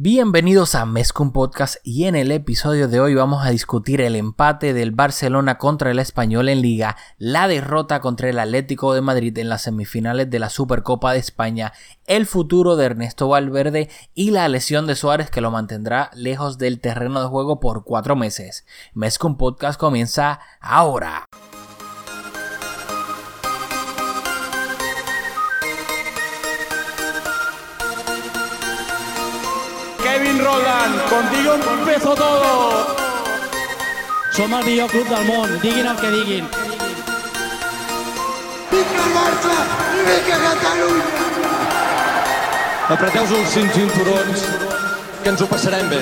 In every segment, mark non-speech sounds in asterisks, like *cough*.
Bienvenidos a Mezcum Podcast y en el episodio de hoy vamos a discutir el empate del Barcelona contra el Español en Liga, la derrota contra el Atlético de Madrid en las semifinales de la Supercopa de España, el futuro de Ernesto Valverde y la lesión de Suárez que lo mantendrá lejos del terreno de juego por cuatro meses. Mezcum Podcast comienza ahora. Roland, contigo empezó todo. Som el millor club del món, diguin el que diguin. Vinga Barça vinga Catalunya! Apreteu-vos els cinc cinturons, que ens ho passarem bé.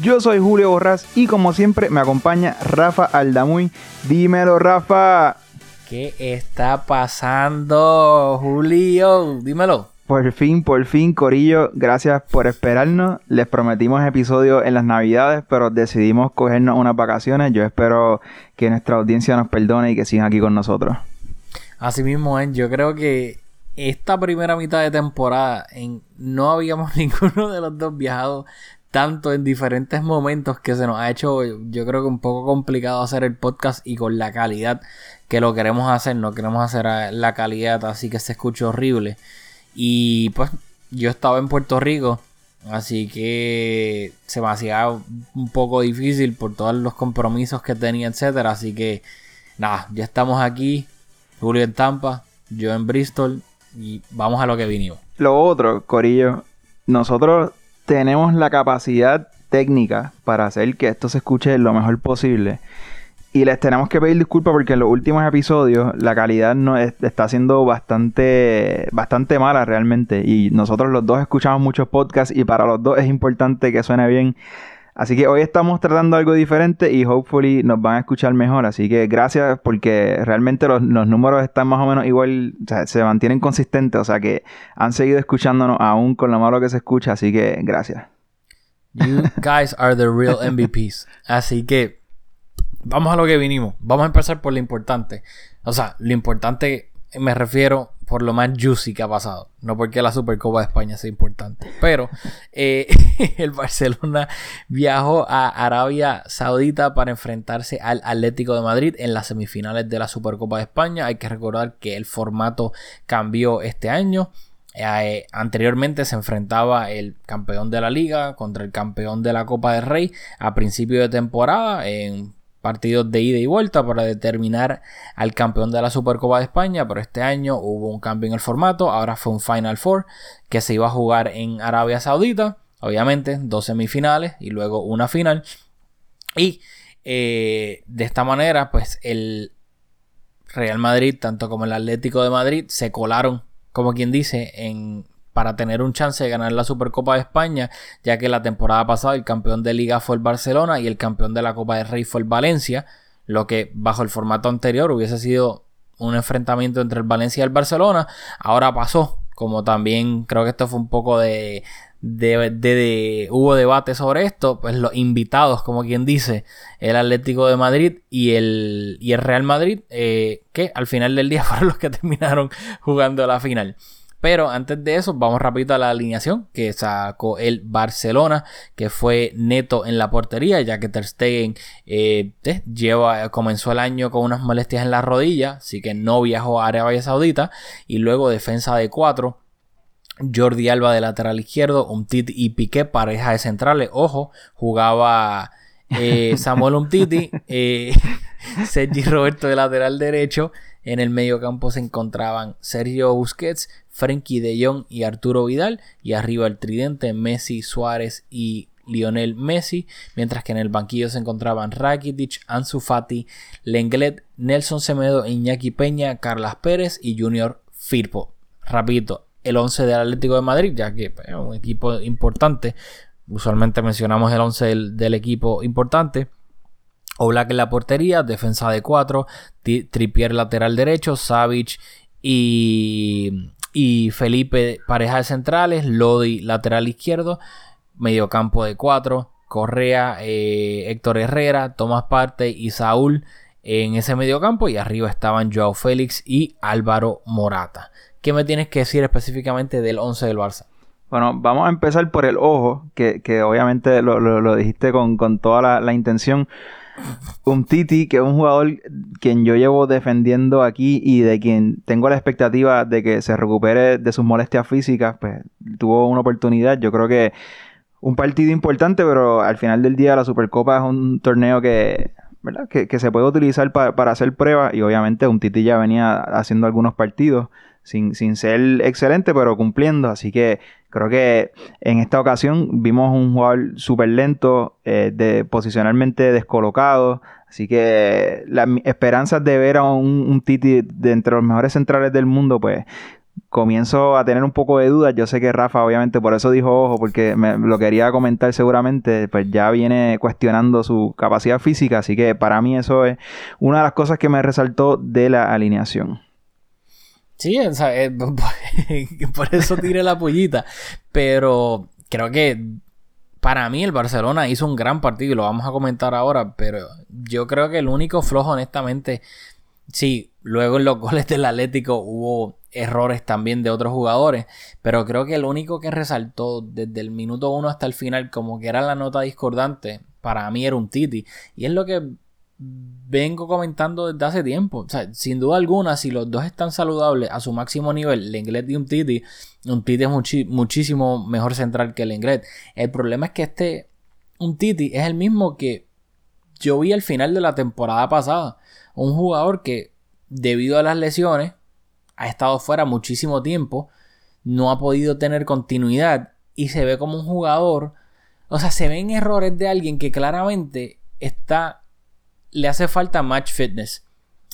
Yo soy Julio Borrás y como siempre me acompaña Rafa Aldamuy. Dímelo, Rafa. ¿Qué está pasando, Julio? Dímelo. Por fin, por fin, Corillo, gracias por esperarnos. Les prometimos episodio en las navidades, pero decidimos cogernos unas vacaciones. Yo espero que nuestra audiencia nos perdone y que sigan aquí con nosotros. Así mismo es, yo creo que esta primera mitad de temporada en, no habíamos *laughs* ninguno de los dos viajado tanto en diferentes momentos que se nos ha hecho yo creo que un poco complicado hacer el podcast y con la calidad que lo queremos hacer, no queremos hacer la calidad así que se escucha horrible. Y pues yo estaba en Puerto Rico, así que se me hacía un poco difícil por todos los compromisos que tenía, etcétera. Así que nada, ya estamos aquí. Julio en Tampa, yo en Bristol y vamos a lo que vinimos. Lo otro, Corillo, nosotros tenemos la capacidad técnica para hacer que esto se escuche lo mejor posible. Y les tenemos que pedir disculpas porque en los últimos episodios la calidad no es- está siendo bastante, bastante mala realmente. Y nosotros los dos escuchamos muchos podcasts y para los dos es importante que suene bien. Así que hoy estamos tratando algo diferente y hopefully nos van a escuchar mejor. Así que gracias porque realmente los, los números están más o menos igual, o sea, se mantienen consistentes. O sea que han seguido escuchándonos aún con lo malo que se escucha. Así que gracias. You guys are the real MVPs. Así que vamos a lo que vinimos. Vamos a empezar por lo importante. O sea, lo importante me refiero por lo más juicy que ha pasado. No porque la Supercopa de España sea importante. Pero eh, *laughs* el Barcelona viajó a Arabia Saudita para enfrentarse al Atlético de Madrid en las semifinales de la Supercopa de España. Hay que recordar que el formato cambió este año. Eh, anteriormente se enfrentaba el campeón de la liga contra el campeón de la Copa del Rey a principio de temporada en partidos de ida y vuelta para determinar al campeón de la Supercopa de España, pero este año hubo un cambio en el formato, ahora fue un Final Four que se iba a jugar en Arabia Saudita, obviamente dos semifinales y luego una final. Y eh, de esta manera pues el Real Madrid, tanto como el Atlético de Madrid, se colaron, como quien dice, en, para tener un chance de ganar la Supercopa de España, ya que la temporada pasada el campeón de liga fue el Barcelona y el campeón de la Copa del Rey fue el Valencia, lo que bajo el formato anterior hubiese sido un enfrentamiento entre el Valencia y el Barcelona, ahora pasó, como también creo que esto fue un poco de, de, de- de- hubo debate sobre esto, pues los invitados, como quien dice, el Atlético de Madrid y el, y el Real Madrid, eh, que al final del día *laughs* fueron los que terminaron jugando la final. Pero antes de eso, vamos rápido a la alineación que sacó el Barcelona, que fue neto en la portería, ya que Ter Stegen eh, eh, lleva, comenzó el año con unas molestias en la rodilla, así que no viajó a Arabia Saudita. Y luego defensa de cuatro, Jordi Alba de lateral izquierdo, Umtiti y Piqué, pareja de centrales. Ojo, jugaba eh, Samuel Umtiti, eh, *laughs* Sergi Roberto de lateral derecho. En el medio campo se encontraban Sergio Busquets, Frenkie de Jong y Arturo Vidal. Y arriba el tridente Messi, Suárez y Lionel Messi. Mientras que en el banquillo se encontraban Rakitic, Ansu Fati, Lenglet, Nelson Semedo, Iñaki Peña, Carlas Pérez y Junior Firpo. Rapidito, el 11 del Atlético de Madrid, ya que pues, es un equipo importante. Usualmente mencionamos el 11 del, del equipo importante. Oblak en la portería, defensa de 4, Tripier lateral derecho, Savic y, y Felipe pareja de centrales, Lodi lateral izquierdo, mediocampo de 4, Correa, eh, Héctor Herrera, Tomás Parte y Saúl en ese mediocampo y arriba estaban Joao Félix y Álvaro Morata. ¿Qué me tienes que decir específicamente del 11 del Barça? Bueno, vamos a empezar por el ojo, que, que obviamente lo, lo, lo dijiste con, con toda la, la intención. Un Titi, que es un jugador quien yo llevo defendiendo aquí y de quien tengo la expectativa de que se recupere de sus molestias físicas, pues tuvo una oportunidad. Yo creo que un partido importante, pero al final del día la Supercopa es un torneo que, ¿verdad? que, que se puede utilizar pa- para hacer pruebas y obviamente un Titi ya venía haciendo algunos partidos sin, sin ser excelente, pero cumpliendo. Así que creo que en esta ocasión vimos un jugador súper lento, eh, de, posicionalmente descolocado. Así que las esperanzas de ver a un, un Titi de entre los mejores centrales del mundo, pues comienzo a tener un poco de dudas. Yo sé que Rafa, obviamente, por eso dijo ojo, porque me, lo quería comentar seguramente, pues ya viene cuestionando su capacidad física. Así que para mí eso es una de las cosas que me resaltó de la alineación. Sí, o sea, eh, *laughs* por eso tiré la pollita. Pero creo que para mí el Barcelona hizo un gran partido y lo vamos a comentar ahora. Pero yo creo que el único flojo, honestamente, sí, luego en los *laughs* goles del Atlético hubo errores también de otros jugadores. Pero creo que el único que resaltó desde el minuto uno hasta el final, como que era la nota discordante, para mí era un Titi. Y es lo que vengo comentando desde hace tiempo. O sea, sin duda alguna, si los dos están saludables a su máximo nivel, Lenglet y un Titi, un Titi es muchísimo mejor central que Lenglet. El problema es que este, un Titi es el mismo que yo vi al final de la temporada pasada. Un jugador que, debido a las lesiones, ha estado fuera muchísimo tiempo, no ha podido tener continuidad y se ve como un jugador. O sea, se ven errores de alguien que claramente está le hace falta match fitness.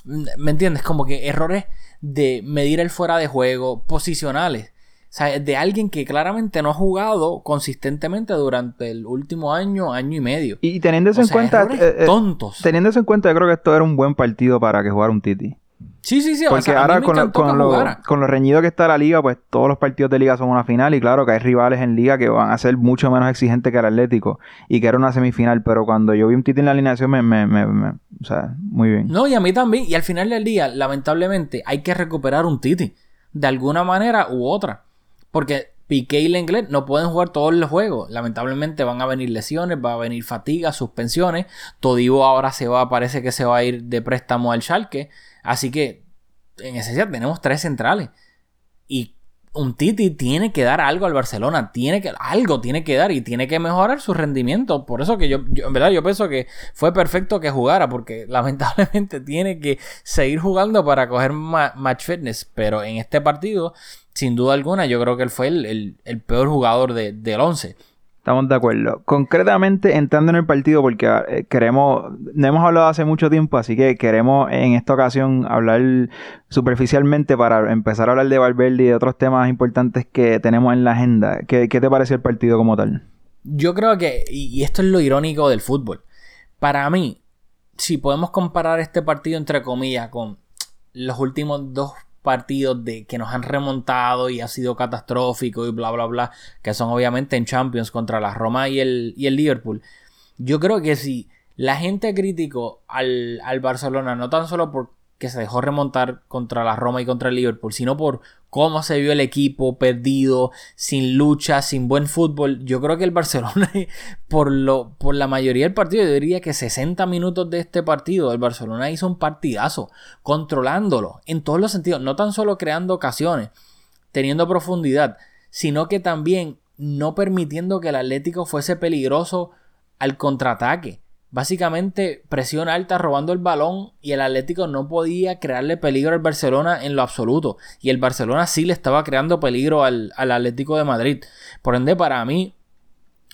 ¿Me entiendes? Como que errores de medir el fuera de juego, posicionales. O sea, de alguien que claramente no ha jugado consistentemente durante el último año, año y medio. Y teniendo eso en sea, cuenta, eh, eh, tontos. teniendo eso en cuenta, yo creo que esto era un buen partido para que jugara un Titi. Sí, sí, sí. o Porque sea, mí ahora con, lo, con, que lo, jugara. con lo reñido que está la liga, pues todos los partidos de liga son una final y claro que hay rivales en liga que van a ser mucho menos exigentes que el Atlético y que era una semifinal, pero cuando yo vi un Titi en la alineación me, me, me- me- o sea, muy bien. No, y a mí también. Y al final del día, lamentablemente, hay que recuperar un Titi. De alguna manera u otra. Porque Piqué y Lenglet no pueden jugar todos los juegos. Lamentablemente van a venir lesiones, va a venir fatiga, suspensiones. Todibo ahora se va, parece que se va a ir de préstamo al Schalke. Así que, en esencia, tenemos tres centrales. Y un Titi tiene que dar algo al Barcelona, tiene que algo tiene que dar y tiene que mejorar su rendimiento. Por eso que yo, en verdad yo pienso que fue perfecto que jugara porque *laughs* lamentablemente tiene que seguir jugando para coger ma- match fitness, pero en este partido sin duda alguna yo creo que él fue el, el- el peor jugador de- del 11. Estamos de acuerdo. Concretamente, entrando en el partido, porque eh, queremos, no hemos hablado hace mucho tiempo, así que queremos en esta ocasión hablar superficialmente para empezar a hablar de Valverde y de otros temas importantes que tenemos en la agenda. ¿Qué, te pareció el partido como tal? Yo creo que, y esto es lo irónico del fútbol, para mí, si podemos comparar este partido entre comillas con los últimos dos partidos de que nos han remontado y ha sido catastrófico y bla bla bla, que son obviamente en Champions contra la Roma y el, y el Liverpool. Yo creo que si la gente criticó al, al Barcelona no tan solo porque se dejó remontar contra la Roma y contra el Liverpool, sino por cómo se vio el equipo perdido, sin lucha, sin buen fútbol. Yo creo que el Barcelona, *laughs* por, lo, por la mayoría del partido, yo diría que 60 minutos de este partido, el Barcelona hizo un partidazo, controlándolo en todos los sentidos, no tan solo creando ocasiones, teniendo profundidad, sino que también no permitiendo que el Atlético fuese peligroso al contraataque. Básicamente presión alta robando el balón y el Atlético no podía crearle peligro al Barcelona en lo absoluto. Y el Barcelona sí le estaba creando peligro al, al Atlético de Madrid. Por ende, para mí,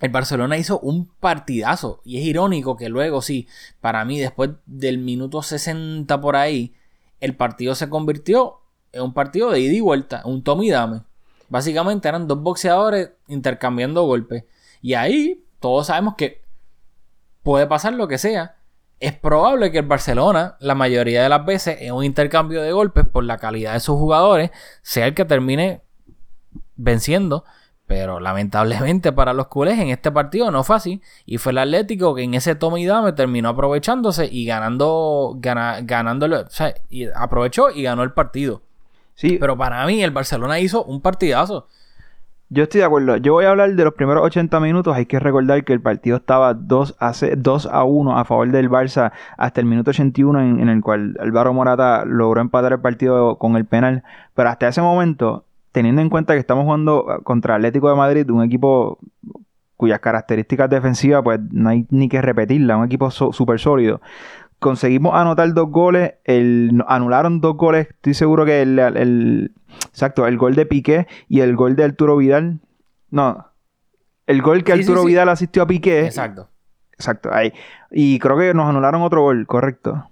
el Barcelona hizo un partidazo. Y es irónico que luego, sí, para mí, después del minuto 60 por ahí, el partido se convirtió en un partido de ida y vuelta, un toma y dame. Básicamente eran dos boxeadores intercambiando golpes. Y ahí todos sabemos que puede pasar lo que sea. Es probable que el Barcelona, la mayoría de las veces, en un intercambio de golpes por la calidad de sus jugadores, sea el que termine venciendo. Pero lamentablemente *laughs* para los culés en este partido no fue así. Y fue el Atlético que en ese toma y dame terminó aprovechándose y ganando, gana, ganándolo. O sea, y aprovechó y ganó el partido. Sí, Pero para mí el Barcelona hizo un partidazo. Yo estoy de acuerdo. Yo voy a hablar de los primeros 80 minutos. Hay que recordar que el partido estaba 2 a, 2 a 1 a favor del Barça hasta el minuto 81 en, en, el cual Álvaro Morata logró empatar el partido con el penal. Pero hasta ese momento, teniendo en cuenta que estamos jugando contra Atlético de Madrid, un equipo cuyas características defensivas pues no hay ni que repetirla, un equipo súper sólido conseguimos anotar dos goles, anularon dos goles, estoy seguro que el, exacto, el gol de Piqué y el gol de Arturo Vidal, no, el gol que Arturo Vidal asistió a Piqué. Exacto. Exacto, ahí. Y creo que nos anularon otro gol, correcto.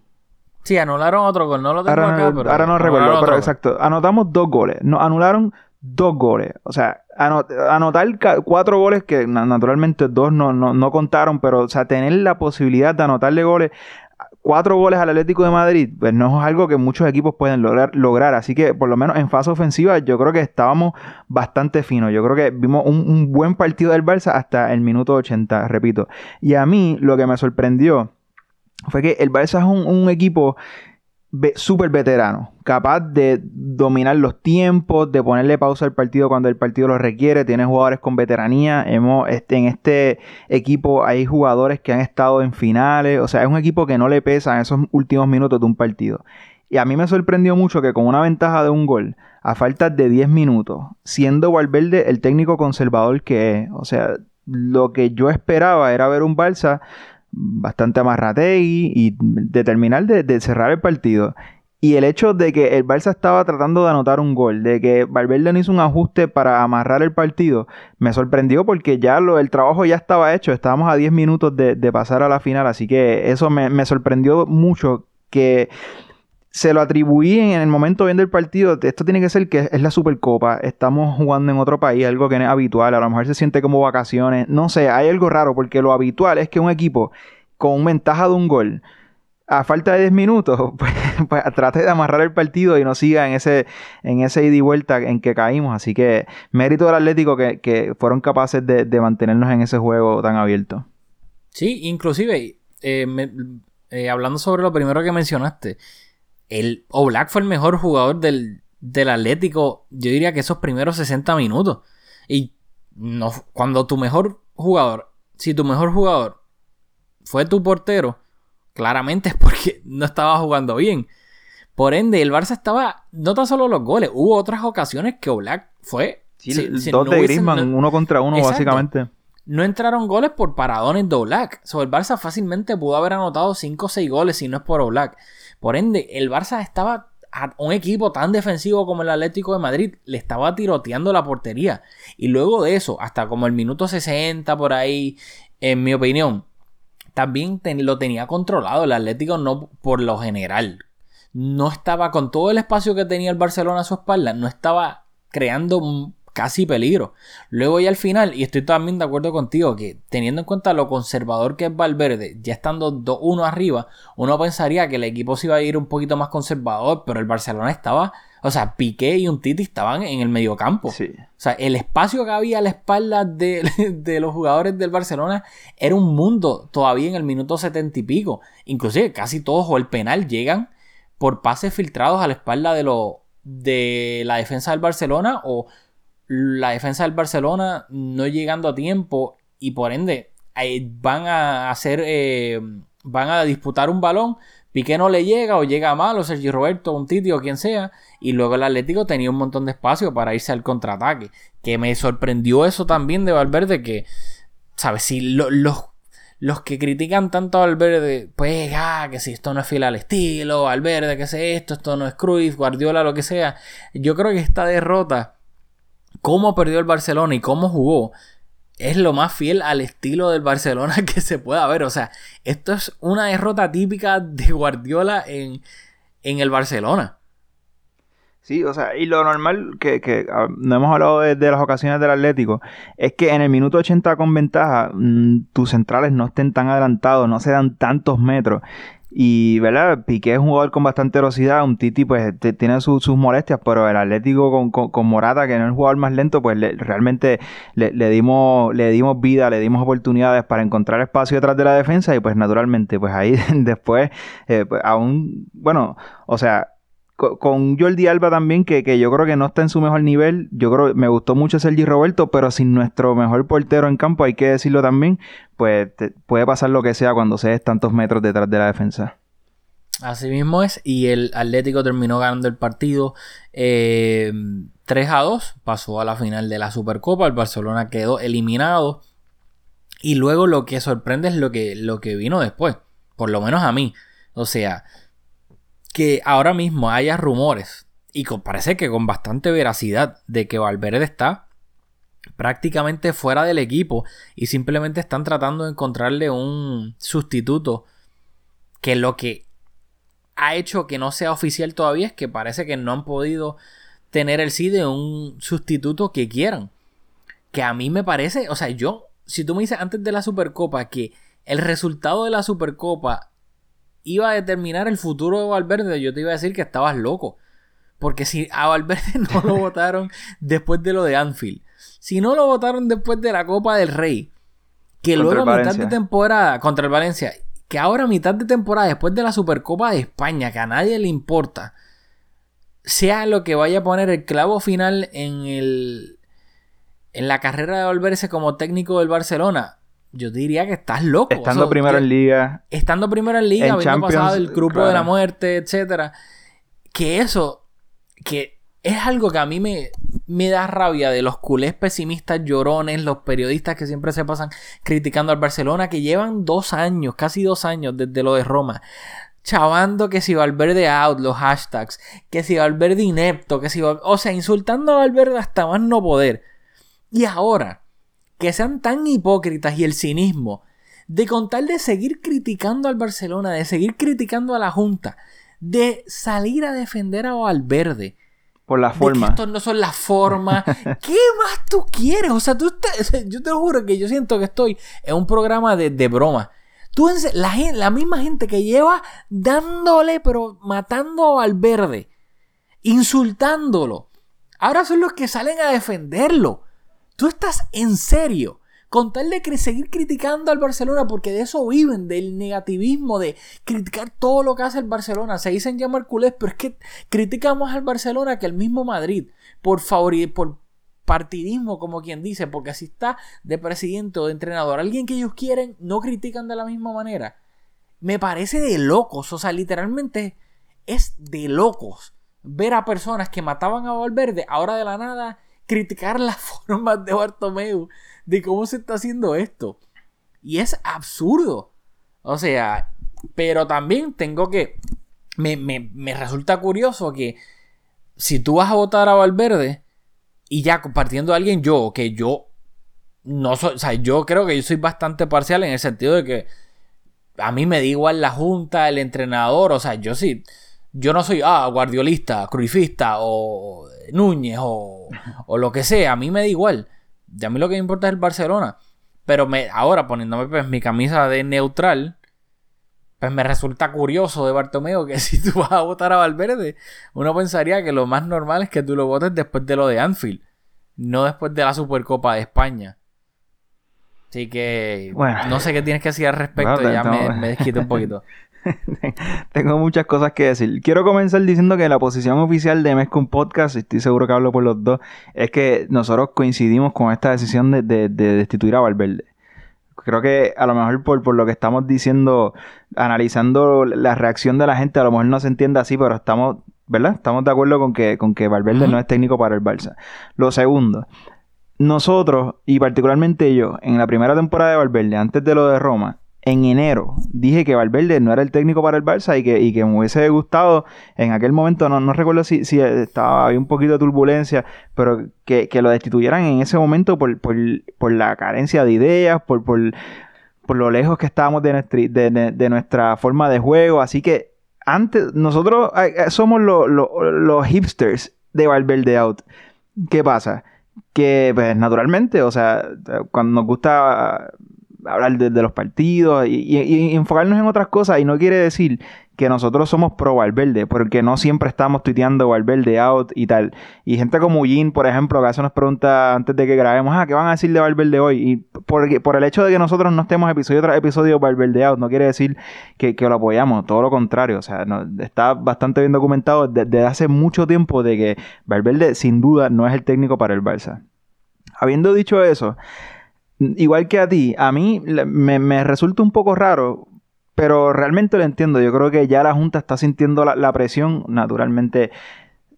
Sí, anularon otro gol, no lo tengo ahora acá, no, pero Ahora no recuerdo, pero exacto. Anotamos dos goles. Nos anularon dos goles. O sea, anotar cuatro goles que naturalmente dos no, no, no, contaron, pero o sea, tener la posibilidad de anotarle goles cuatro goles al Atlético de Madrid, pues no es algo que muchos equipos pueden lograr. Así que por lo menos en fase ofensiva yo creo que estábamos bastante finos. Yo creo que vimos un, buen partido del Barça hasta el minuto 80, repito. Y a mí lo que me sorprendió fue que el Barça es un equipo súper veterano, capaz de dominar los tiempos, de ponerle pausa al partido cuando el partido lo requiere, tiene jugadores con veteranía, hemos, este, en este equipo hay jugadores que han estado en finales, o sea, es un equipo que no le pesa esos últimos minutos de un partido. Y a mí me sorprendió mucho que con una ventaja de un gol, a falta de 10 minutos, siendo Valverde el técnico conservador que es, o sea, lo que yo esperaba era ver un Barça bastante amarrategui y determinar de, de, cerrar el partido. Y el hecho de que el Barça estaba tratando de anotar un gol, de que Valverde no hizo un ajuste para amarrar el partido, me sorprendió porque ya lo, el trabajo ya estaba hecho, estábamos a 10 minutos de, pasar a la final, así que eso me sorprendió mucho que se lo atribuí en el momento viendo el partido. Esto tiene que ser que es la Supercopa. Estamos jugando en otro país, algo que no es habitual. A lo mejor se siente como vacaciones. No sé, hay algo raro porque lo habitual es que un equipo con ventaja de un gol, a falta de 10 minutos, *laughs* pues, pues, trate de amarrar el partido y no siga en ese, en ese ida y vuelta en que caímos. Así que mérito del Atlético que, fueron capaces de, mantenernos en ese juego tan abierto. Sí, inclusive, eh, eh, hablando sobre lo primero que mencionaste el Black fue el mejor jugador del, Atlético, yo diría que esos primeros 60 minutos. Y no, cuando tu mejor jugador, si tu mejor jugador fue tu portero, claramente es porque *laughs* no estaba jugando bien. Por ende, el Barça estaba, no tan solo los goles, hubo otras ocasiones que Oblak fue... dos de Griezmann, uno contra uno básicamente. No entraron goles por paradones de Oblak. So, el Barça fácilmente pudo haber anotado 5 o 6 goles si no es por Oblak. Por ende, el Barça estaba a un equipo tan defensivo como el Atlético de Madrid le estaba tiroteando la portería. Y luego de eso, hasta como el minuto 60 por ahí, en mi opinión, también lo tenía controlado. El Atlético no, por lo general, no estaba con todo el espacio que tenía el Barcelona a su espalda, no estaba creando casi peligro. Luego ya al final, y estoy también de acuerdo contigo, que teniendo en cuenta lo conservador que es Valverde, ya estando 2-1 arriba, uno pensaría que el equipo se iba a ir un poquito más conservador, pero el Barcelona estaba, o sea, Piqué y un Titi estaban en el mediocampo. Sí. O sea, el espacio que había a la espalda de, *laughs* de, los jugadores del Barcelona era un mundo todavía en el minuto 70 y pico. Inclusive casi todos o el penal llegan por pases filtrados a la espalda de, lo, de la defensa del Barcelona o la defensa del Barcelona no llegando a tiempo y por ende van a hacer, eh, van a disputar un balón, Piqué no le llega o llega mal o Sergio Roberto, un Titi o quien sea y luego el Atlético tenía un montón de espacio para irse al contraataque, que me sorprendió eso también de Valverde que, ¿sabes? Si los los que critican tanto a Valverde, pues, ah, que si esto no es fiel al estilo, Valverde, que es esto, esto no es Cruz, Guardiola, lo que sea. Yo creo que esta derrota cómo perdió el Barcelona y cómo jugó es lo más fiel al estilo del Barcelona *laughs* que se pueda ver. O sea, esto es una derrota típica de Guardiola en, en el Barcelona. Sí, o sea, y lo normal que, que ah, no hemos hablado de, las ocasiones del Atlético, es que en el minuto 80 con ventaja, mm, tus centrales no estén tan adelantados, no se dan tantos metros. Y, ¿verdad? Piqué es un jugador con bastante velocidad, un Titi pues tiene sus molestias, pero el Atlético con, Morata, que no es el jugador más lento, pues realmente le, dimos, le dimos vida, le dimos oportunidades para encontrar espacio detrás de la defensa y pues naturalmente pues ahí *laughs* después, eh, pues, aún, bueno, o sea, con Jordi Alba también, que, que yo creo que no está en su mejor nivel. Yo creo me gustó mucho Sergi Roberto, pero sin nuestro mejor portero en campo, hay que decirlo también, pues puede pasar lo que sea cuando se des tantos metros detrás de la defensa. Así mismo es. Y el Atlético terminó ganando el partido eh, 3 a 2. Pasó a la final de la Supercopa. El Barcelona quedó eliminado. Y luego lo que sorprende es lo que, lo que vino después. Por lo menos a mí. O sea, que ahora mismo haya rumores. Y parece que con bastante veracidad. De que Valverde está prácticamente fuera del equipo. Y simplemente están tratando de encontrarle un sustituto. Que lo que ha hecho que no sea oficial todavía es que parece que no han podido tener el sí de un sustituto que quieran. Que a mí me parece, o sea, yo, si tú me dices antes de la Supercopa que el resultado de la Supercopa iba a determinar el futuro de Valverde, yo te iba a decir que estabas loco. Porque si a Valverde *laughs* no lo votaron después de lo de Anfield, si no lo votaron después de la Copa del Rey, que Contra luego a mitad de temporada contra el Valencia, que ahora a mitad de temporada después de la Supercopa de España, que a nadie le importa, sea lo que vaya a poner el clavo final en el en la carrera de volverse como técnico del Barcelona, yo diría que estás loco. Estando O sea, primero que- en liga, estando primero en liga, En habiendo Champions, pasado el grupo claro. de la muerte, etcétera. Que eso, que es algo que a mí me, me da rabia de los culés pesimistas llorones, los periodistas que siempre se pasan criticando al Barcelona, que llevan dos años, casi dos años desde lo de Roma. Chavando que si Valverde out, los hashtags, que si Valverde inepto, que si o sea, insultando a Valverde hasta más no poder. Y ahora, que sean tan hipócritas y el cinismo de con tal de seguir criticando al Barcelona, de seguir criticando a la Junta, de salir a defender a Valverde, por la de que forma. estos no son las formas, *laughs* ¿qué más tú quieres? O sea, tú estás- *laughs* yo te juro que yo siento que estoy en un programa de, de broma. Tú, la, la misma gente que lleva dándole, pero matando a Valverde, insultándolo, ahora son los que salen a defenderlo. Tú estás en serio. Con tal seguir criticando al Barcelona, porque de eso viven, del negativismo, de criticar todo lo que hace el Barcelona. Se dicen llamar culés, pero es que critican más al Barcelona que al mismo Madrid. Por favor, por partidismo, como quien dice, porque así está de presidente o de entrenador. Alguien que ellos quieren, no critican de la misma manera. Me parece de locos, o sea, literalmente es de locos ver a personas que mataban a Valverde, ahora de la nada criticar las *laughs* formas de Bartomeu, de cómo se está haciendo esto. Y es absurdo. O sea, pero también tengo que... Me, me- me resulta curioso que si tú vas a votar a Valverde y ya compartiendo a alguien yo, que yo no soy, o sea, yo creo que yo soy bastante parcial en el sentido de que a mí me da igual la junta, el entrenador, o sea, yo sí, yo no soy, ah, guardiolista, cruifista o Núñez o, o lo que sea, a mí me da igual. Y a mí lo que me importa es el Barcelona. Pero me, ahora poniéndome pues mi camisa de neutral, pues me resulta curioso de Bartomeo que *laughs* si tú vas a votar a Valverde, uno pensaría que lo más normal es que tú lo votes después de lo de Anfield, no después de la Supercopa de España. Así que Bueno. no sé qué tienes que decir al respecto, Bueno, ya me, me desquito un poquito. *laughs* *laughs* Tengo muchas cosas que decir. Quiero comenzar diciendo que la posición oficial de Mezcum Podcast, y estoy seguro que hablo por los dos, es que nosotros coincidimos con esta decisión de, de- de destituir a Valverde. Creo que a lo mejor por, por lo que estamos diciendo, analizando la reacción de la gente, a lo mejor no se entiende así, pero estamos, ¿verdad? Estamos de acuerdo con que, con que Valverde no es técnico para el Barça. Lo segundo, nosotros, y particularmente yo, en la primera temporada de Valverde, antes de lo de Roma, en enero dije que Valverde no era el técnico para el Barça y que, y que me hubiese gustado en aquel momento, no, no recuerdo si, si estaba, había un poquito de turbulencia, pero que, que lo destituyeran en ese momento por, por, por la carencia de ideas, por, por, por lo lejos que estábamos de, nuestra forma de juego. Así que antes, nosotros eh, eh, somos lo- lo- los hipsters de Valverde Out. ¿Qué pasa? Que, pues, naturalmente, o sea, cuando nos gusta hablar de, de los partidos y, enfocarnos en otras cosas. Y no quiere decir que nosotros somos pro Valverde, porque no siempre estamos tuiteando Valverde out y tal. Y gente como Yin, por ejemplo, que hace nos pregunta antes de que grabemos, ah, ¿qué van a decir de Valverde hoy? Y por, por el hecho de que nosotros no estemos episodio tras episodio Valverde out, no quiere decir que, lo apoyamos, todo lo contrario. O sea, está bastante bien documentado de- desde hace mucho tiempo de que Valverde sin duda no es el técnico para el Barça. Habiendo dicho eso, igual que a ti, a mí me, me resulta un poco raro, pero realmente lo entiendo. Yo creo que ya la Junta está sintiendo la, la presión. Naturalmente,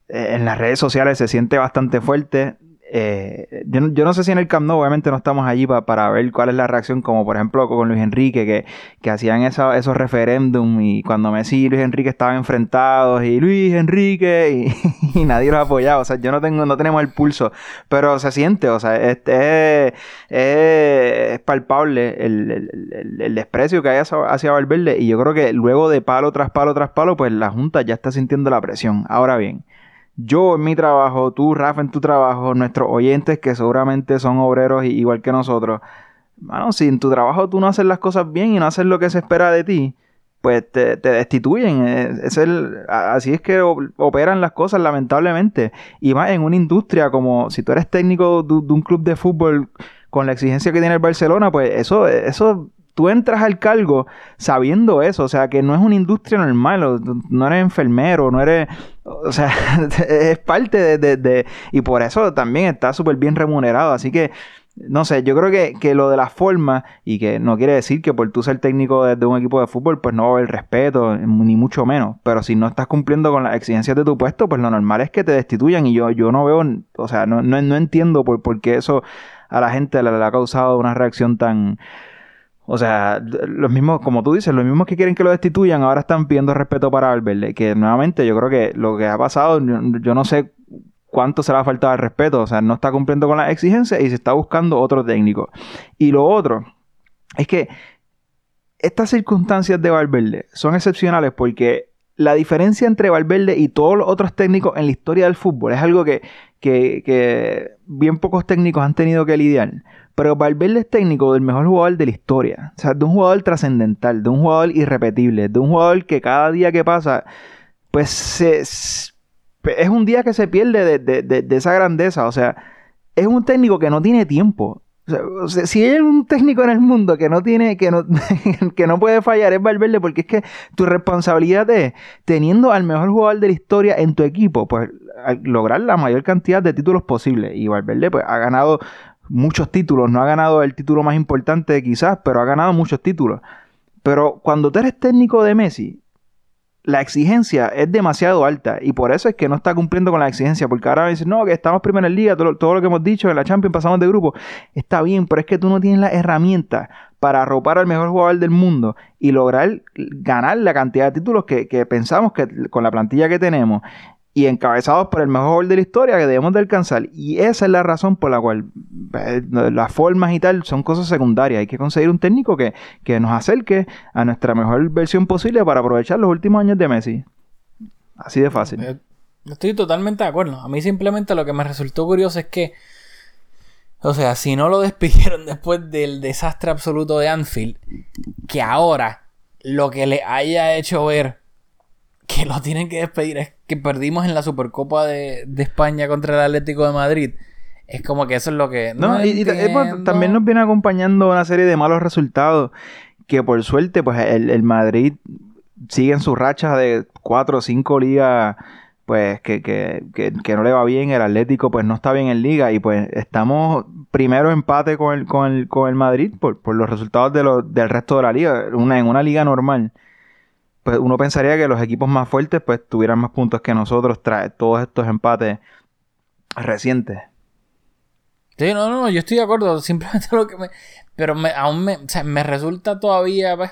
eh, en las redes sociales se siente bastante fuerte. Eh, yo, no- sé si en el Camp Nou, obviamente no estamos allí pa- para ver cuál es la reacción, como por ejemplo con Luis Enrique, que, hacían esos referéndum y cuando Messi y Luis Enrique estaban enfrentados y Luis Enrique *laughs* y, nadie los apoyaba. O sea, yo no tengo, no tenemos el pulso, pero se siente, o sea, es, es- palpable el, desprecio que hay hacia Valverde y yo creo que luego de palo tras palo tras palo, pues la Junta ya está sintiendo la presión. Ahora bien, yo en mi trabajo, tú, Rafa, en tu trabajo, nuestros oyentes que seguramente son obreros igual que nosotros, bueno, si en tu trabajo tú no haces las cosas bien y no haces lo que se espera de ti, pues te, te destituyen. eh, Es el, así es que operan las cosas, lamentablemente. Y más en una industria como si tú eres técnico de, de un club de fútbol con la exigencia que tiene el Barcelona, pues eso, eso tú entras al cargo sabiendo eso, o sea, que no es una industria normal, no eres enfermero, no eres, o sea, *laughs* es parte de, y por eso también está súper bien remunerado, así que, no sé, yo creo que, que lo de la forma, y que no quiere decir que por tú ser técnico de, un equipo de fútbol, pues no va a haber respeto, ni mucho menos, pero si no estás cumpliendo con las exigencias de tu puesto, pues lo normal es que te destituyan, y yo, yo no veo, o sea, no, no, no entiendo por, por qué eso a la gente le ha causado una reacción tan... O sea, los mismos, como tú dices, los mismos que quieren que lo destituyan ahora están pidiendo respeto para Valverde. Que nuevamente yo creo que lo que ha pasado, yo, no sé cuánto se le ha faltado el respeto. O sea, no está cumpliendo con las exigencias y se está buscando otro técnico. Y lo otro es que estas circunstancias de Valverde son excepcionales porque la diferencia entre Valverde y todos los otros técnicos en la historia del fútbol es algo que, que bien pocos técnicos han tenido que lidiar. Pero Valverde es técnico del mejor jugador de la historia. O sea, de un jugador trascendental, de un jugador irrepetible, de un jugador que cada día que pasa, pues se, es un día que se pierde de, de, de, esa grandeza. O sea, es un técnico que no tiene tiempo. O sea, o sea, si hay un técnico en el mundo que no tiene, que no, *laughs* que no puede fallar, es Valverde, porque es que tu responsabilidad es, teniendo al mejor jugador de la historia en tu equipo, pues lograr la mayor cantidad de títulos posible. Y Valverde, pues, ha ganado muchos títulos. No ha ganado el título más importante quizás, pero ha ganado muchos títulos. Pero cuando tú eres técnico de Messi, la exigencia es demasiado alta y por eso es que no está cumpliendo con la exigencia, porque ahora me dicen, no, que estamos primero en liga, todo, todo, lo que hemos dicho en la Champions pasamos de grupo, está bien, pero es que tú no tienes las herramientas para arropar al mejor jugador del mundo y lograr ganar la cantidad de títulos que, que pensamos que con la plantilla que tenemos y encabezados por el mejor jugador de la historia que debemos de alcanzar. Y esa es la razón por la cual eh, las formas y tal son cosas secundarias. Hay que conseguir un técnico que, que nos acerque a nuestra mejor versión posible para aprovechar los últimos años de Messi. Así de fácil. Eh, Estoy totalmente de acuerdo. A mí simplemente lo que me resultó curioso es que, o sea, si no lo *laughs* despidieron después del desastre absoluto de Anfield, que ahora lo que le haya hecho ver que lo tienen que despedir es que perdimos en la Supercopa de, de España contra el Atlético de Madrid. Es como que eso es lo que. No, No, y, y pues, también nos viene acompañando una serie de malos resultados que por suerte, pues el, el Madrid sigue en su racha de cuatro o cinco ligas, pues que, que, que, que, no le va bien. El Atlético, pues no está bien en liga. Y pues estamos primero empate con el, con el, con el Madrid por, por los resultados de lo, del resto de la liga. Una, en una liga normal pues uno pensaría que los equipos más fuertes pues tuvieran más puntos que nosotros tras todos estos empates recientes. Sí, no, no, yo estoy de acuerdo. *laughs* Simplemente lo que me. Pero me, aún me, o sea, me resulta todavía, pues,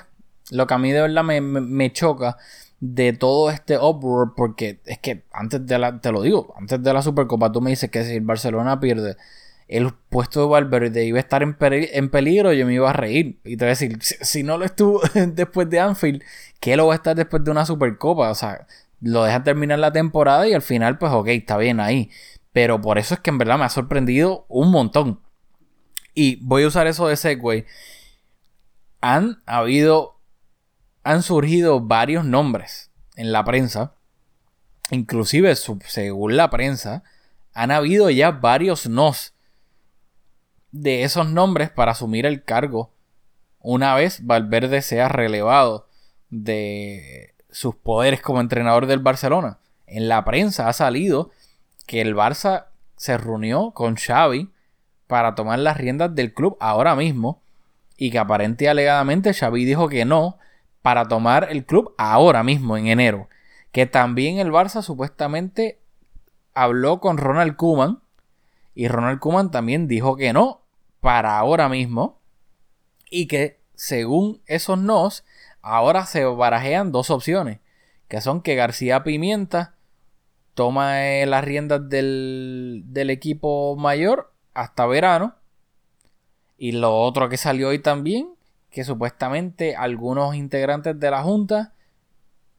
lo que a mí de verdad me, me, me choca de todo este uproar, porque es que antes de la, te lo digo, antes de la Supercopa tú me dices que si el Barcelona pierde el puesto de Valverde iba a estar en, peligro, yo me iba a reír. Y te voy a decir, si, no lo estuvo *laughs* después de Anfield, ¿qué lo va a estar después de una Supercopa? O sea, lo deja terminar la temporada y al final, pues ok, está bien ahí. Pero por eso es que en verdad me ha sorprendido un montón. Y voy a usar eso de segue. han habido, han surgido varios nombres en la prensa, inclusive según la prensa, han habido ya varios nos de esos nombres para asumir el cargo una vez Valverde sea relevado de sus poderes como entrenador del Barcelona. En la prensa ha salido que el Barça se reunió con Xavi para tomar las riendas del club ahora mismo y que aparente alegadamente Xavi dijo que no para tomar el club ahora mismo en enero. Que también el Barça supuestamente habló con Ronald Kuman y Ronald Kuman también dijo que no para ahora mismo y que según esos nos ahora se barajean dos opciones que son que García Pimienta toma eh, las riendas del, del equipo mayor hasta verano y lo otro que salió hoy también que supuestamente algunos integrantes de la junta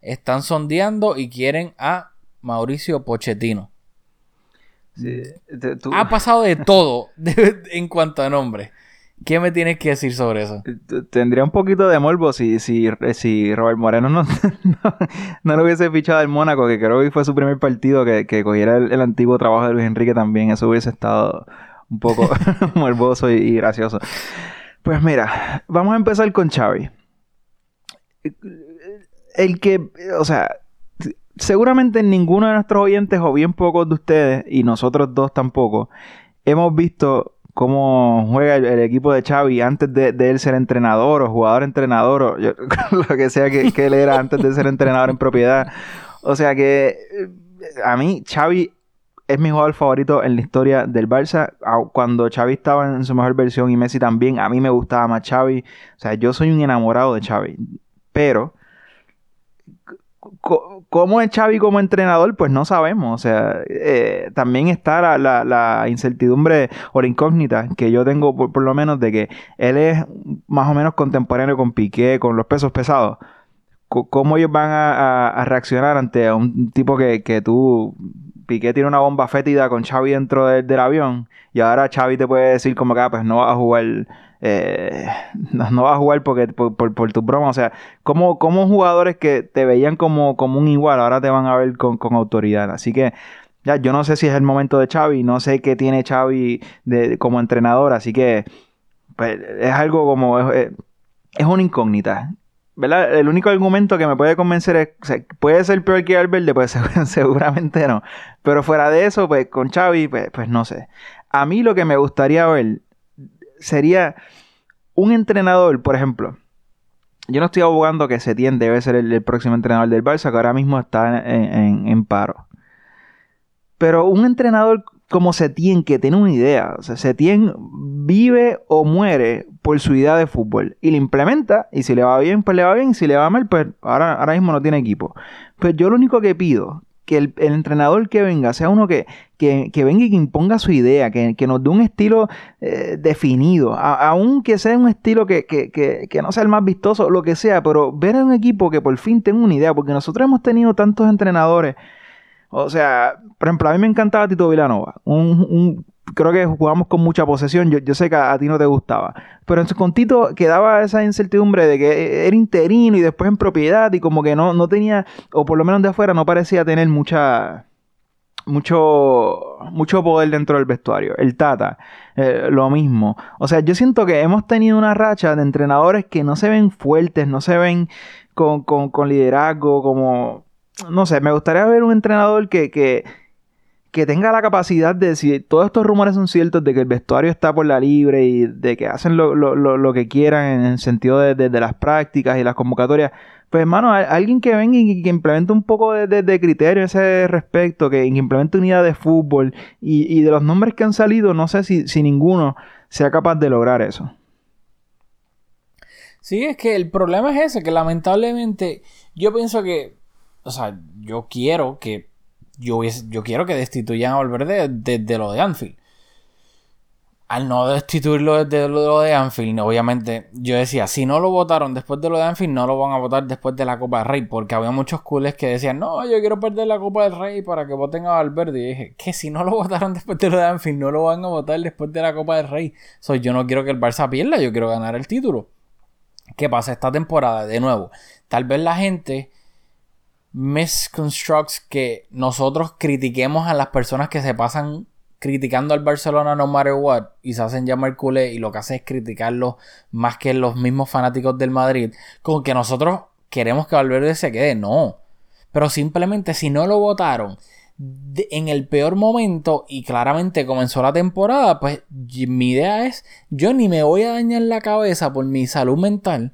están sondeando y quieren a Mauricio Pochettino. Ha pasado de todo *laughs* en cuanto a nombre. ¿Qué me tienes que decir sobre eso? Tendría un poquito de morbo si, si, si Robert Moreno *laughs* no, no, lo hubiese fichado al Mónaco, que creo que fue su primer partido, que, cogiera el, antiguo trabajo de Luis Enrique también. Eso hubiese estado un poco *laughs* morboso y, gracioso. Pues mira, vamos a empezar con Xavi. El que, o sea, seguramente ninguno de nuestros oyentes o bien pocos de ustedes y nosotros dos tampoco hemos visto cómo juega el, equipo de Xavi antes de, él ser entrenador o jugador entrenador o *laughs* lo que sea que, él era antes de ser entrenador en propiedad. O sea que eh, a mí Xavi es mi jugador favorito en la historia del Barça. Cuando Xavi estaba en su mejor versión y Messi también, a mí me gustaba más Xavi. O sea, yo soy un enamorado de Xavi. Pero ¿Cómo es Xavi como entrenador? Pues no sabemos. O sea, eh, también está la, incertidumbre o la incógnita que yo tengo, por, lo menos, de que él es más o menos contemporáneo con Piqué, con los pesos pesados. ¿Cómo ellos van a, reaccionar ante un tipo que, que tú Piqué tiene una bomba fétida con Xavi dentro del avión y ahora Xavi te puede decir como que ah, pues no va a jugar eh, no, va a jugar porque por, por, tu broma o sea como, como jugadores que te veían como, como un igual ahora te van a ver con, autoridad así que ya yo no sé si es el momento de Xavi no sé qué tiene Xavi de, como entrenador así que pues, es algo como es, es una incógnita ¿verdad? El único argumento que me puede convencer es, ¿puede ser peor que Alberde? Pues *laughs* seguramente no. Pero fuera de eso, pues con Xavi, pues, pues, no sé. A mí lo que me gustaría ver sería un entrenador, por ejemplo. Yo no estoy abogando que Setién debe ser el, próximo entrenador del Barça, que ahora mismo está en, paro. Pero un entrenador como Setien que tiene una idea. O sea, Setien vive o muere por su idea de fútbol y la implementa. Y si le va bien, pues le va bien. Si le va mal, pues ahora, ahora mismo no tiene equipo. Pues yo lo único que pido que el, entrenador que venga sea uno que, que, venga y que imponga su idea, que, nos dé un estilo eh, definido, aunque sea un estilo que, que, no sea el más vistoso, lo que sea, pero ver a un equipo que por fin tenga una idea, porque nosotros hemos tenido tantos entrenadores o sea, por ejemplo, a mí me encantaba Tito Vilanova. Un, creo que jugamos con mucha posesión. Yo, sé que a, ti no te gustaba. Pero con Tito quedaba esa incertidumbre de que era interino y después en propiedad y como que no, no tenía, o por lo menos de afuera, no parecía tener mucha mucho, mucho poder dentro del vestuario. El Tata, eh, lo mismo. O sea, yo siento que hemos tenido una racha de entrenadores que no se ven fuertes, no se ven con, con, liderazgo, como no sé, me gustaría ver un entrenador que, que tenga la capacidad de decir, todos estos rumores son ciertos, de que el vestuario está por la libre y de que hacen lo, lo, lo, que quieran en el sentido de, las prácticas y las convocatorias. Pues hermano, alguien que venga y que implemente un poco de, de, criterio en ese respecto, que implemente unidad de fútbol y, y, de los nombres que han salido, no sé si, si ninguno sea capaz de lograr eso. Sí, es que el problema es ese, que lamentablemente yo pienso que o sea, yo quiero que yo, yo quiero que destituyan a Valverde desde lo de Anfield. Al no destituirlo desde lo de Anfield, obviamente yo decía, si no lo votaron después de lo de Anfield, no lo van a votar después de la Copa del Rey, porque había muchos culés que decían, no, yo quiero perder la Copa del Rey para que voten a Valverde. Y dije, que si no lo *laughs* votaron después de lo de Anfield, no lo van a votar después de la Copa del Rey. So, yo no quiero que el Barça pierda, yo quiero ganar el título. ¿Qué pasa esta temporada? De nuevo, tal vez la gente misconstructs que nosotros critiquemos a las personas que se pasan criticando al Barcelona no matter what y se hacen llamar culé y lo que hace es criticarlo más que los mismos fanáticos del Madrid, con que nosotros queremos que Valverde se quede, no. Pero simplemente si no lo votaron en el peor momento y claramente comenzó la temporada, pues mi idea es, yo ni me voy a dañar la cabeza por mi salud mental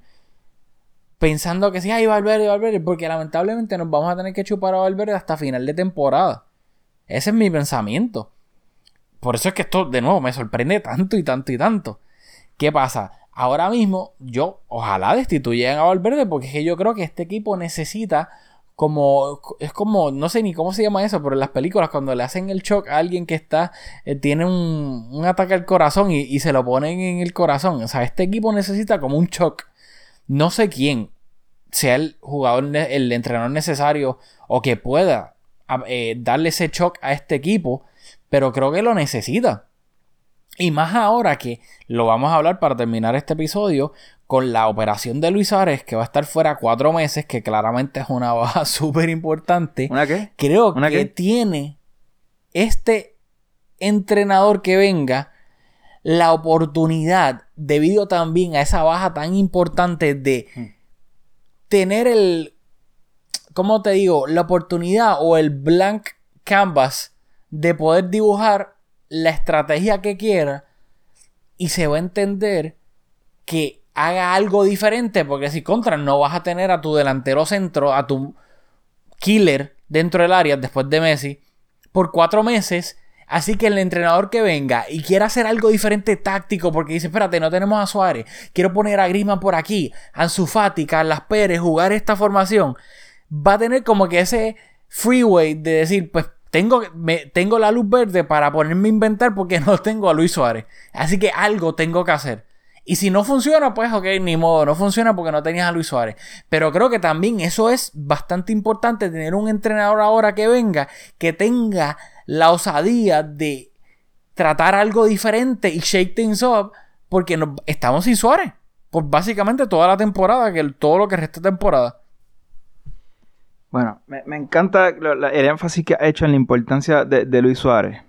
pensando que sí, ay, Valverde, Valverde, porque lamentablemente nos vamos a tener que chupar a Valverde hasta final de temporada. Ese es mi pensamiento. Por eso es que esto, de nuevo, me sorprende tanto y tanto y tanto. ¿Qué pasa? Ahora mismo, yo ojalá destituyan a Valverde, porque es que yo creo que este equipo necesita como es como no sé ni cómo se llama eso pero en las películas cuando le hacen el shock a alguien que está eh, tiene un, un, ataque al corazón y, y, se lo ponen en el corazón o sea este equipo necesita como un shock no sé quién sea el jugador el entrenador necesario o que pueda eh, darle ese shock a este equipo pero creo que lo necesita y más ahora que lo vamos a hablar para terminar este episodio con la operación de Luis Suárez, que va a estar fuera cuatro meses, que claramente es una *laughs* baja súper importante. ¿Una qué? Creo que tiene este entrenador que venga la oportunidad, debido también a esa baja tan importante, de hmm. tener el, ¿cómo te digo? La oportunidad o el blank canvas de poder dibujar la estrategia que quiera y se va a entender que haga algo diferente, porque si contra no vas a tener a tu delantero centro, a tu killer dentro del área después de Messi, por cuatro meses. Así que el entrenador que venga y quiera hacer algo diferente táctico, porque dice, espérate, no tenemos a Suárez, quiero poner a Griezmann por aquí, a Ansu Fati, Carlas Pérez, jugar esta formación, va a tener como que ese freeway de decir, pues tengo, me, tengo la luz verde para ponerme a inventar porque *laughs* no tengo a Luis Suárez. Así que algo tengo que hacer. Y si no funciona, pues ok, ni modo, no funciona porque no tenías a Luis Suárez. Pero creo que también eso es bastante importante, tener un entrenador ahora que venga, que tenga la osadía de tratar algo diferente y shake things up, porque estamos sin Suárez. Por básicamente toda la temporada, que todo lo que resta de temporada. Bueno, me, encanta el énfasis que ha hecho en la importancia de, de Luis Suárez.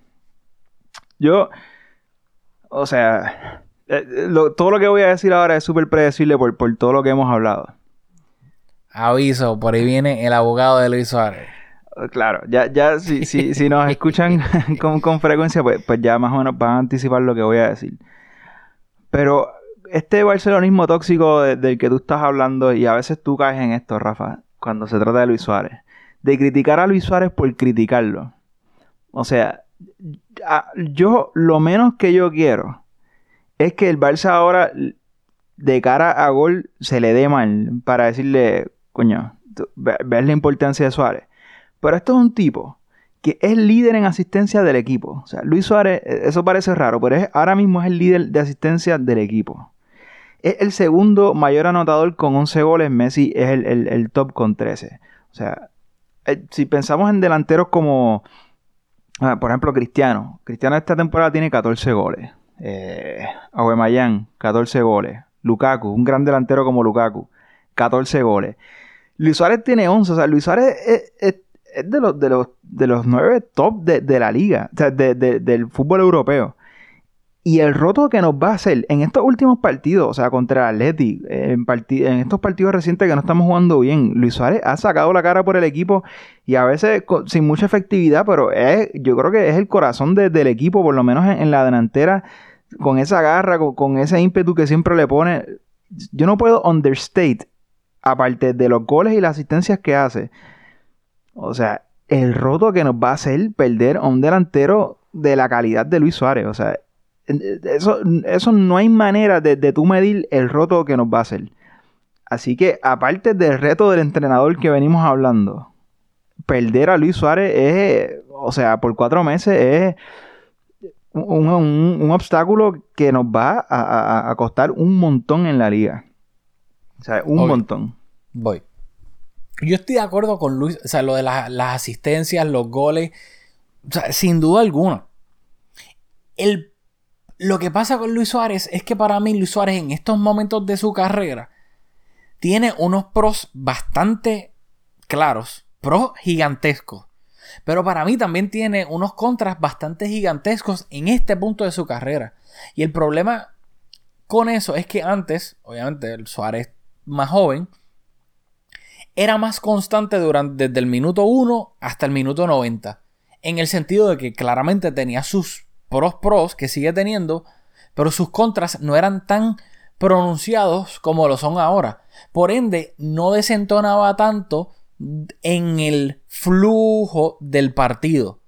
Yo, o sea, eh, todo lo que voy a decir ahora es súper predecible por, todo lo que hemos hablado. Aviso, por ahí viene el abogado de Luis Suárez. Claro, ya, ya si, si, si nos *laughs* escuchan *laughs* con, frecuencia, pues, pues ya más o menos van a anticipar lo que voy a decir. Pero este barcelonismo tóxico del que tú estás hablando, y a veces tú caes en esto, Rafa, cuando se trata de Luis Suárez, de criticar a Luis Suárez por criticarlo. O sea, yo lo menos que yo quiero es que el Barça ahora, de cara a gol, se le dé mal para decirle, coño, ves la importancia de Suárez. Pero esto es un tipo que es líder en asistencia del equipo. O sea, Luis Suárez, e, eso parece raro, pero es, ahora mismo es el líder de asistencia del equipo. Es el segundo mayor anotador con 11 goles. Messi es el, top con 13. O sea, eh, si pensamos en delanteros como, ah, por ejemplo, Cristiano. Cristiano esta temporada tiene 14 goles. Eh, Aubameyang, 14 goles. Lukaku, un gran delantero como Lukaku, 14 goles. Luis Suárez tiene 11. O sea, Luis Suárez es, de, los, de, los, de los 9 top de, la liga, o sea, del fútbol europeo. Y el roto que nos va a hacer en estos últimos partidos, o sea, contra el Atleti, en, en, estos partidos recientes que no estamos jugando bien, Luis Suárez ha sacado la cara por el equipo y a veces sin mucha efectividad, pero es, yo creo que es el corazón del equipo, por lo menos en la delantera con esa garra, con, ese ímpetu que siempre le pone. Yo no puedo understate, aparte de los goles y las asistencias que hace. O sea, el roto que nos va a hacer perder a un delantero de la calidad de Luis Suárez. O sea, eso, eso no hay manera de, de tú medir el roto que nos va a hacer. Así que, aparte del reto del entrenador que venimos hablando, perder a Luis Suárez es, o sea, por cuatro meses es un, obstáculo que nos va a, costar un montón en la liga. O sea, un montón. Voy. Yo estoy de acuerdo con Luis, o sea, lo de las asistencias, los goles, sin duda alguna. lo que pasa con Luis Suárez es que para mí Luis Suárez en estos momentos de su carrera tiene unos pros bastante claros, pros gigantescos. Pero para mí también tiene unos contras bastante gigantescos en este punto de su carrera. Y el problema con eso es que antes, obviamente, el Suárez más joven, era más constante durante, desde el minuto 1 hasta el minuto 90. En el sentido de que claramente tenía sus pros pros que sigue teniendo, pero sus contras no eran tan pronunciados como lo son ahora. Por ende, no desentonaba tanto en el flujo del partido.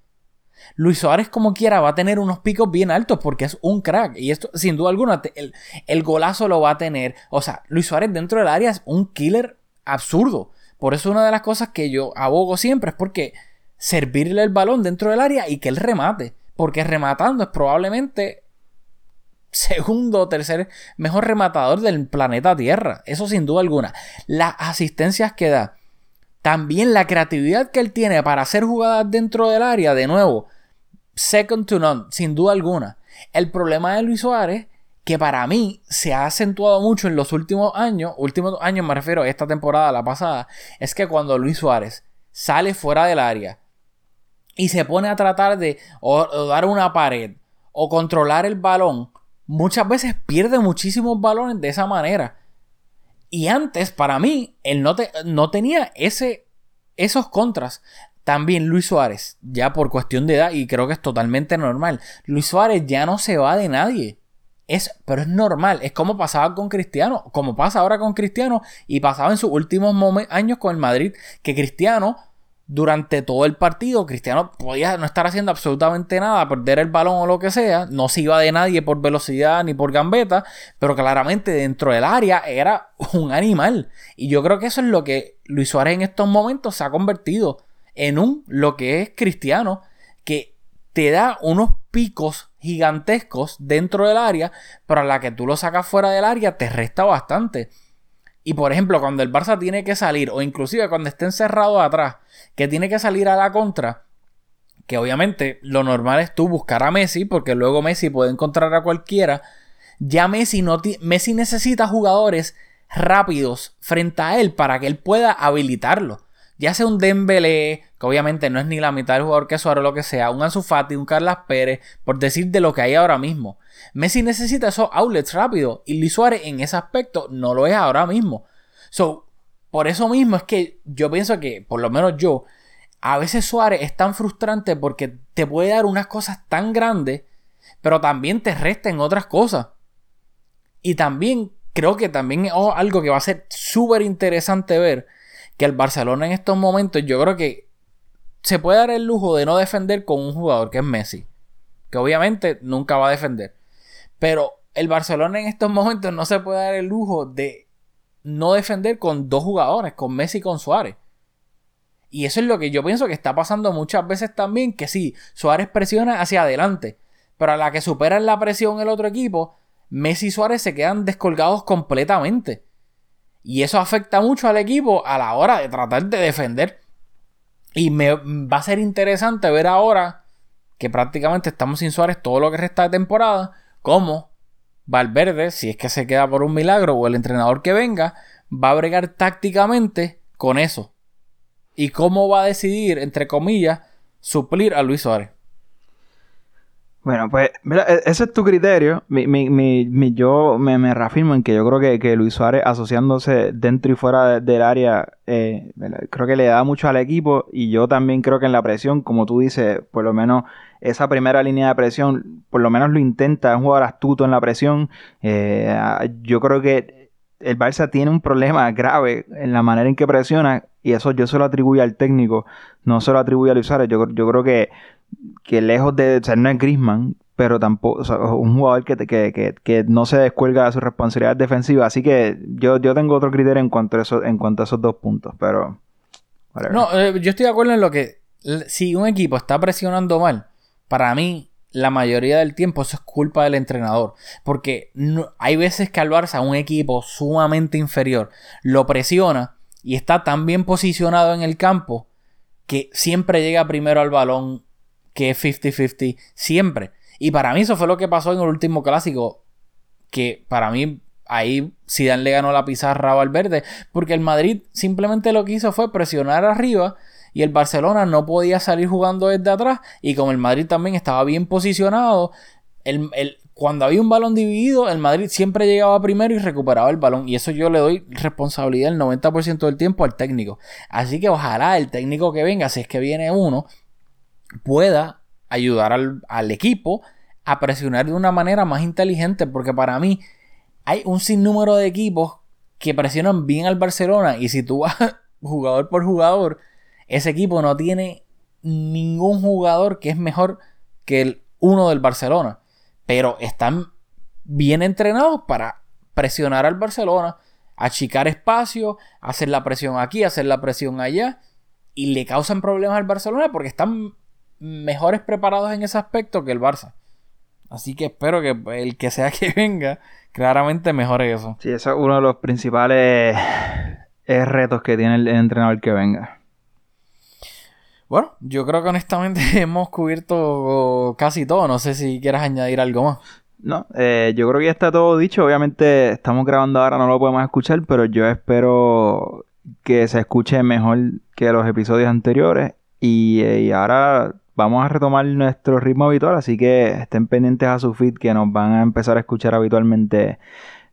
Luis Suárez, como quiera, va a tener unos picos bien altos porque es un crack. Y esto, sin duda alguna, el, el, golazo lo va a tener. O sea, Luis Suárez dentro del área es un killer absurdo. Por eso, una de las cosas que yo abogo siempre es porque servirle el balón dentro del área y que él remate. Porque rematando es probablemente segundo o tercer mejor rematador del planeta Tierra. Eso sin duda alguna. Las asistencias que da también la creatividad que él tiene para hacer jugadas dentro del área, de nuevo, second to none, sin duda alguna. El problema de Luis Suárez, que para mí se ha acentuado mucho en los últimos años, últimos años me refiero a esta temporada, la pasada, es que cuando Luis Suárez sale fuera del área y se pone a tratar de dar una pared o controlar el balón, muchas veces pierde muchísimos balones de esa manera. Y antes, para mí, él no, no tenía ese, esos contras. También Luis Suárez, ya por cuestión de edad, y creo que es totalmente normal. Luis Suárez ya no se va de nadie. Es, pero es normal, es como pasaba con Cristiano, como pasa ahora con Cristiano y pasaba en sus últimos años con el Madrid, que Cristiano durante todo el partido, Cristiano podía no estar haciendo absolutamente nada, perder el balón o lo que sea, no se iba de nadie por velocidad ni por gambeta, pero claramente dentro del área era *laughs* un animal. Y yo creo que eso es lo que Luis Suárez en estos momentos se ha convertido en un lo que es Cristiano, que te da unos picos gigantescos dentro del área, pero a la que tú lo sacas fuera del área te resta bastante. Y por ejemplo, cuando el Barça tiene que salir, o inclusive cuando esté encerrado atrás, que tiene que salir a la contra, que obviamente lo normal es tú buscar a Messi, porque luego Messi puede encontrar a cualquiera. Ya Messi, no Messi necesita jugadores rápidos frente a él para que él pueda habilitarlo. Ya sea un Dembélé, que obviamente no es ni la mitad del jugador que Suárez o lo que sea, un Ansu Fati, un Carlas Pérez, por decir de lo que hay ahora mismo. Messi necesita esos outlets rápidos y Luis Suárez en ese aspecto no lo es ahora mismo. So, por eso mismo es que yo pienso que, por lo menos yo, a veces Suárez es tan frustrante porque te puede dar unas cosas tan grandes, pero también te resta en otras cosas. Y también creo que también es algo que va a ser súper interesante ver, que el Barcelona en estos momentos yo creo que se puede dar el lujo de no defender con un jugador que es Messi, que obviamente nunca va a defender. Pero el Barcelona en estos momentos no se puede dar el lujo de no defender con dos jugadores, con Messi y con Suárez. Y eso es lo que yo pienso que está pasando muchas veces también, que sí, Suárez presiona hacia adelante, pero a la que superan la presión el otro equipo, Messi y Suárez se quedan descolgados completamente. Y eso afecta mucho al equipo a la hora de tratar de defender. Y me va a ser interesante ver ahora que prácticamente estamos sin Suárez todo lo que resta de temporada cómo Valverde, si es que se queda por un milagro o el entrenador que venga, va a bregar tácticamente con eso. Y cómo va a decidir, entre comillas, suplir a Luis Suárez. Bueno, pues, mira, e-, ese es tu criterio. Mi, mi, mi, yo me, reafirmo en que yo creo que, que, Luis Suárez asociándose dentro y fuera del área, eh, creo que le da mucho al equipo y yo también creo que en la presión, como tú dices, por lo menos esa primera línea de presión, por lo menos lo intenta, es un jugador astuto en la presión. Eh, yo creo que el Barça tiene un problema grave en la manera en que presiona y eso yo se lo atribuyo al técnico, no se lo atribuyo a Luis Suárez. Yo, yo creo que que lejos de ser no es Grisman, pero tampoco, un jugador que, que, que, no se descuelga de su responsabilidad defensiva. Así que yo, yo tengo otro criterio en cuanto a, eso, en cuanto a esos dos puntos, pero... No, eh, yo estoy de acuerdo en lo que... Si un equipo está presionando mal, para mí, la mayoría del tiempo eso es culpa del entrenador. Porque hay veces que al Barça, un equipo sumamente inferior, lo presiona y está tan bien posicionado en el campo que siempre llega primero al balón, que es 50-50, siempre. Y para mí eso fue lo que pasó en el último clásico, que para mí ahí Zidane le ganó la pizarra a Valverde, porque el Madrid simplemente lo que hizo fue presionar arriba y el Barcelona no podía salir jugando desde atrás y como el Madrid también estaba bien posicionado, el, cuando había un balón dividido, el Madrid siempre llegaba primero y recuperaba el balón. Y eso yo le doy responsabilidad el 90% del tiempo al técnico. Así que ojalá el técnico que venga, si es que viene uno, pueda ayudar al, al equipo a presionar de una manera más inteligente. Porque para mí hay un sinnúmero de equipos que presionan bien al Barcelona. Y si tú vas *laughs* jugador por jugador, ese equipo no tiene ningún jugador que es mejor que el uno del Barcelona pero están bien entrenados para presionar al Barcelona, achicar espacio, hacer la presión aquí, hacer la presión allá, y le causan problemas al Barcelona porque están mejores preparados en ese aspecto que el Barça. Así que espero que el que sea *laughs* que venga, claramente mejore eso. Sí, eso es uno de los principales eh, retos que tiene el entrenador que venga. Bueno, yo creo que honestamente *laughs* hemos cubierto casi todo. No sé si quieras añadir algo más. No, eh, yo creo que ya está todo dicho. Obviamente estamos grabando ahora, no lo podemos escuchar, pero yo espero que se escuche mejor que los episodios anteriores. Y, eh, y ahora vamos a retomar nuestro ritmo habitual, así que estén pendientes a su feed que nos van a empezar a escuchar habitualmente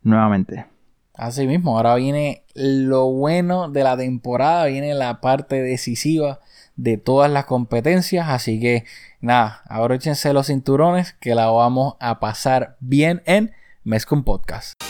nuevamente. Así mismo, ahora viene lo bueno de la temporada, viene la parte decisiva de todas las competencias. Así que nada, abróchense los cinturones que la vamos a pasar bien en Mezcum Podcast.